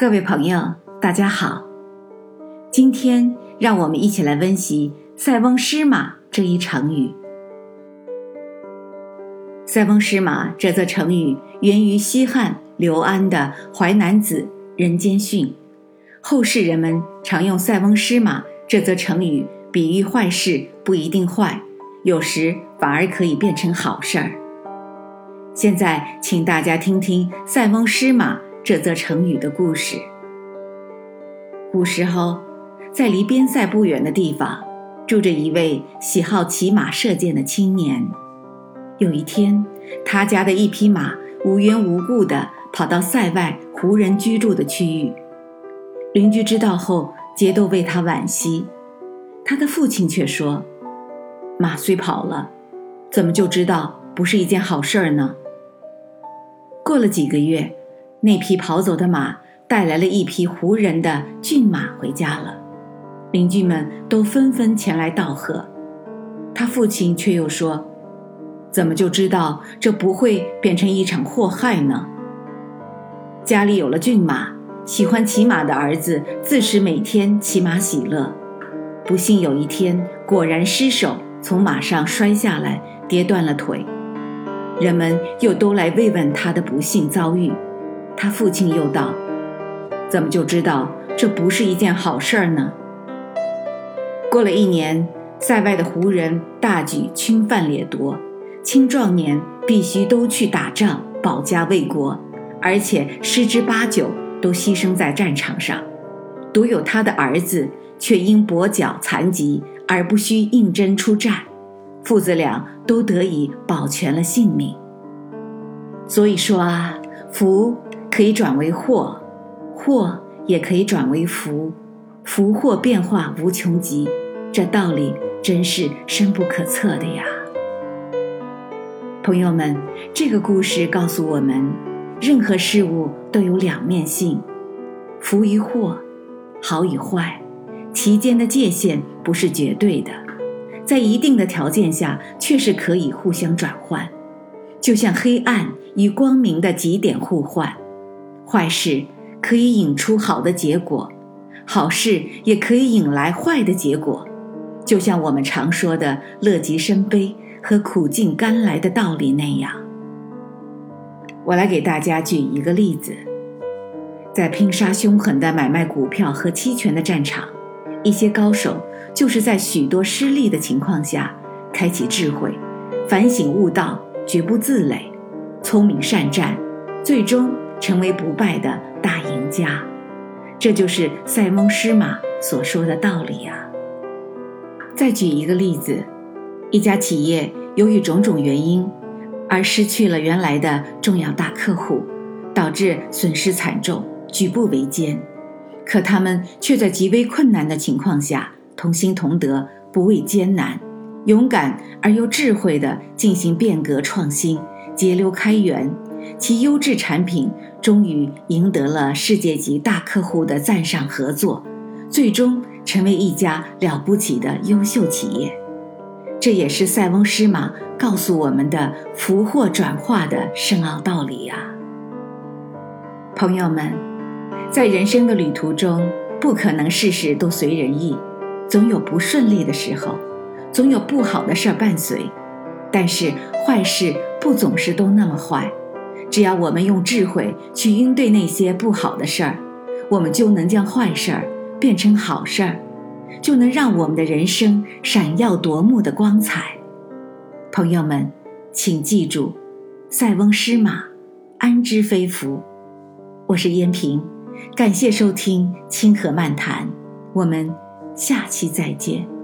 各位朋友，大家好。今天让我们一起来温习“塞翁失马”这一成语。“塞翁失马”这则成语源于西汉刘安的《淮南子·人间训》，后世人们常用“塞翁失马”这则成语比喻坏事不一定坏，有时反而可以变成好事儿。现在，请大家听听“塞翁失马”。这则成语的故事。古时候，在离边塞不远的地方，住着一位喜好骑马射箭的青年。有一天，他家的一匹马无缘无故地跑到塞外胡人居住的区域，邻居知道后，皆都为他惋惜。他的父亲却说：“马虽跑了，怎么就知道不是一件好事儿呢？”过了几个月。那匹跑走的马带来了一匹胡人的骏马回家了，邻居们都纷纷前来道贺。他父亲却又说：“怎么就知道这不会变成一场祸害呢？”家里有了骏马，喜欢骑马的儿子自是每天骑马喜乐。不幸有一天，果然失手从马上摔下来，跌断了腿。人们又都来慰问他的不幸遭遇。他父亲又道：“怎么就知道这不是一件好事儿呢？”过了一年，塞外的胡人大举侵犯掠夺，青壮年必须都去打仗保家卫国，而且十之八九都牺牲在战场上，独有他的儿子却因跛脚残疾而不需应征出战，父子俩都得以保全了性命。所以说啊，福。可以转为祸，祸也可以转为福，福祸变化无穷极，这道理真是深不可测的呀。朋友们，这个故事告诉我们，任何事物都有两面性，福与祸，好与坏，其间的界限不是绝对的，在一定的条件下，确实可以互相转换，就像黑暗与光明的极点互换。坏事可以引出好的结果，好事也可以引来坏的结果，就像我们常说的“乐极生悲”和“苦尽甘来”的道理那样。我来给大家举一个例子，在拼杀凶狠的买卖股票和期权的战场，一些高手就是在许多失利的情况下，开启智慧，反省悟道，绝不自累，聪明善战，最终。成为不败的大赢家，这就是塞翁失马所说的道理啊。再举一个例子，一家企业由于种种原因而失去了原来的重要大客户，导致损失惨重，举步维艰。可他们却在极为困难的情况下，同心同德，不畏艰难，勇敢而又智慧地进行变革创新，节流开源。其优质产品终于赢得了世界级大客户的赞赏合作，最终成为一家了不起的优秀企业。这也是塞翁失马告诉我们的福祸转化的深奥道理呀。朋友们，在人生的旅途中，不可能事事都随人意，总有不顺利的时候，总有不好的事儿伴随。但是坏事不总是都那么坏。只要我们用智慧去应对那些不好的事儿，我们就能将坏事儿变成好事儿，就能让我们的人生闪耀夺目的光彩。朋友们，请记住：塞翁失马，安知非福？我是燕平，感谢收听《清河漫谈》，我们下期再见。